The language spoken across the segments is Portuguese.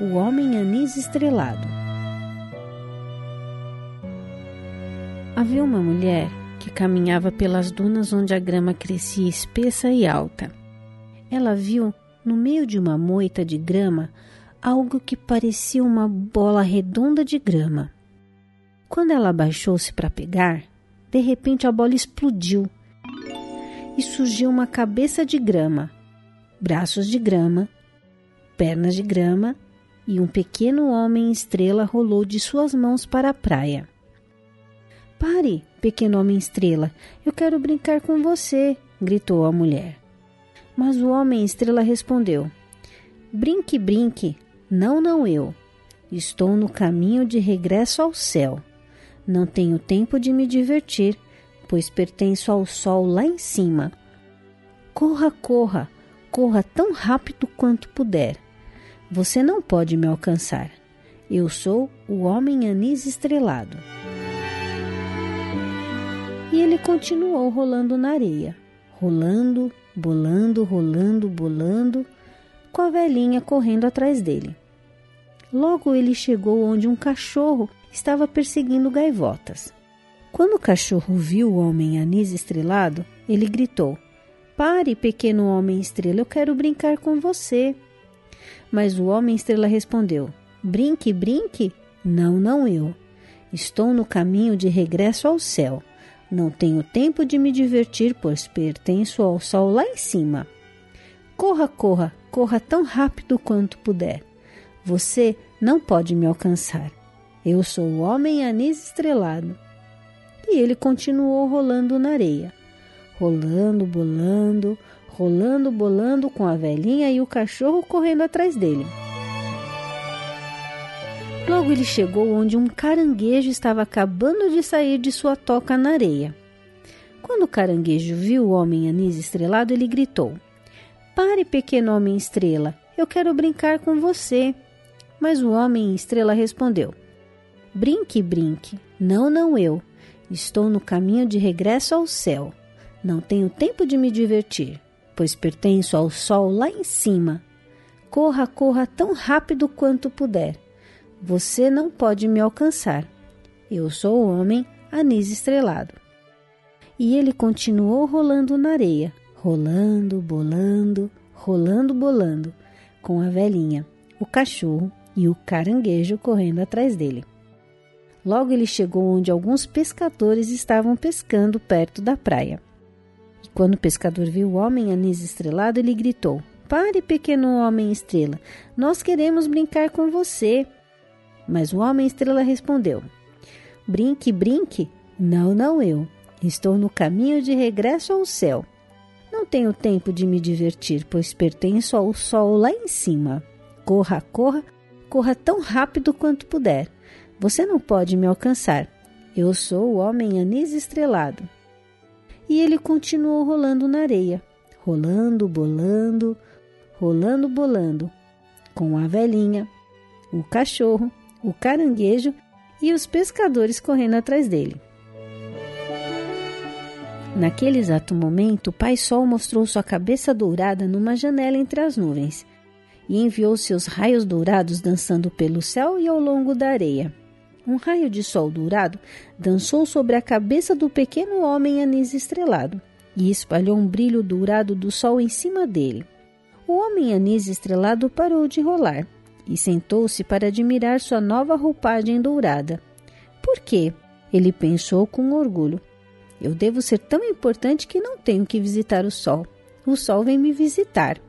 O Homem Anis Estrelado. Havia uma mulher que caminhava pelas dunas onde a grama crescia espessa e alta. Ela viu, no meio de uma moita de grama, algo que parecia uma bola redonda de grama. Quando ela abaixou-se para pegar, de repente a bola explodiu e surgiu uma cabeça de grama, braços de grama, pernas de grama e um pequeno homem estrela rolou de suas mãos para a praia. Pare, pequeno homem estrela, eu quero brincar com você, gritou a mulher. Mas o homem estrela respondeu: Brinque, brinque, não, não eu. Estou no caminho de regresso ao céu. Não tenho tempo de me divertir, pois pertenço ao sol lá em cima. Corra, corra, corra tão rápido quanto puder. Você não pode me alcançar. Eu sou o homem anis estrelado. E ele continuou rolando na areia, rolando, bolando, rolando, bolando, com a velhinha correndo atrás dele. Logo ele chegou onde um cachorro estava perseguindo gaivotas. Quando o cachorro viu o homem anis estrelado, ele gritou: Pare, pequeno homem estrela, eu quero brincar com você. Mas o homem estrela respondeu: Brinque, brinque? Não, não eu. Estou no caminho de regresso ao céu. Não tenho tempo de me divertir, pois pertenço ao sol lá em cima. Corra, corra, corra tão rápido quanto puder. Você não pode me alcançar. Eu sou o homem anis estrelado. E ele continuou rolando na areia, rolando, bolando, rolando, bolando com a velhinha e o cachorro correndo atrás dele. Logo ele chegou onde um caranguejo estava acabando de sair de sua toca na areia. Quando o caranguejo viu o homem anis estrelado, ele gritou: Pare, pequeno homem estrela, eu quero brincar com você. Mas o homem estrela respondeu: Brinque, brinque. Não, não eu. Estou no caminho de regresso ao céu. Não tenho tempo de me divertir, pois pertenço ao sol lá em cima. Corra, corra tão rápido quanto puder. Você não pode me alcançar. Eu sou o homem anis estrelado. E ele continuou rolando na areia, rolando, bolando, rolando, bolando, com a velhinha, o cachorro e o caranguejo correndo atrás dele. Logo ele chegou onde alguns pescadores estavam pescando perto da praia. E quando o pescador viu o homem anis estrelado, ele gritou: Pare, pequeno homem estrela, nós queremos brincar com você. Mas o homem estrela respondeu: Brinque, brinque? Não, não eu. Estou no caminho de regresso ao céu. Não tenho tempo de me divertir, pois pertenço ao sol lá em cima. Corra, corra, Corra tão rápido quanto puder. Você não pode me alcançar. Eu sou o homem anis estrelado. E ele continuou rolando na areia, rolando, bolando, rolando, bolando, com a velhinha, o cachorro, o caranguejo e os pescadores correndo atrás dele. Naquele exato momento, o Pai Sol mostrou sua cabeça dourada numa janela entre as nuvens e enviou seus raios dourados dançando pelo céu e ao longo da areia. Um raio de sol dourado dançou sobre a cabeça do pequeno homem anis estrelado e espalhou um brilho dourado do sol em cima dele. O homem anis estrelado parou de rolar e sentou-se para admirar sua nova roupagem dourada. Por quê? Ele pensou com orgulho. Eu devo ser tão importante que não tenho que visitar o sol. O sol vem me visitar.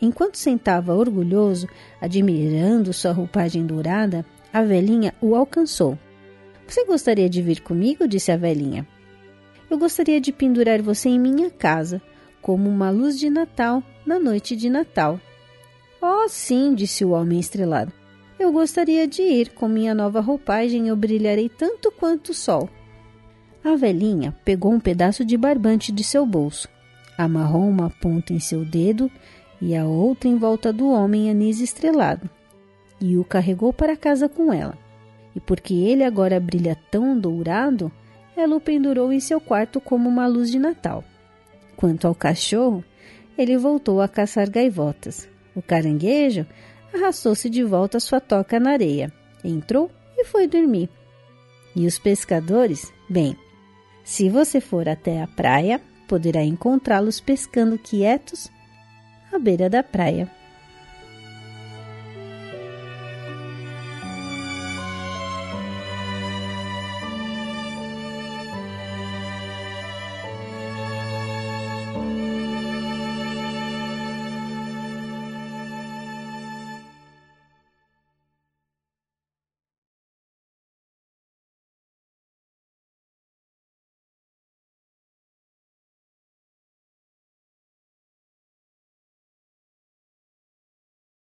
Enquanto sentava orgulhoso, admirando sua roupagem dourada, a velhinha o alcançou. Você gostaria de vir comigo? disse a velhinha. Eu gostaria de pendurar você em minha casa, como uma luz de Natal na noite de Natal. Oh, sim, disse o homem estrelado. Eu gostaria de ir. Com minha nova roupagem eu brilharei tanto quanto o sol. A velhinha pegou um pedaço de barbante de seu bolso, amarrou uma ponta em seu dedo e a outra em volta do homem anis estrelado, e o carregou para casa com ela. E porque ele agora brilha tão dourado, ela o pendurou em seu quarto como uma luz de Natal. Quanto ao cachorro, ele voltou a caçar gaivotas. O caranguejo arrastou-se de volta à sua toca na areia, entrou e foi dormir. E os pescadores? Bem, se você for até a praia, poderá encontrá-los pescando quietos à beira da praia.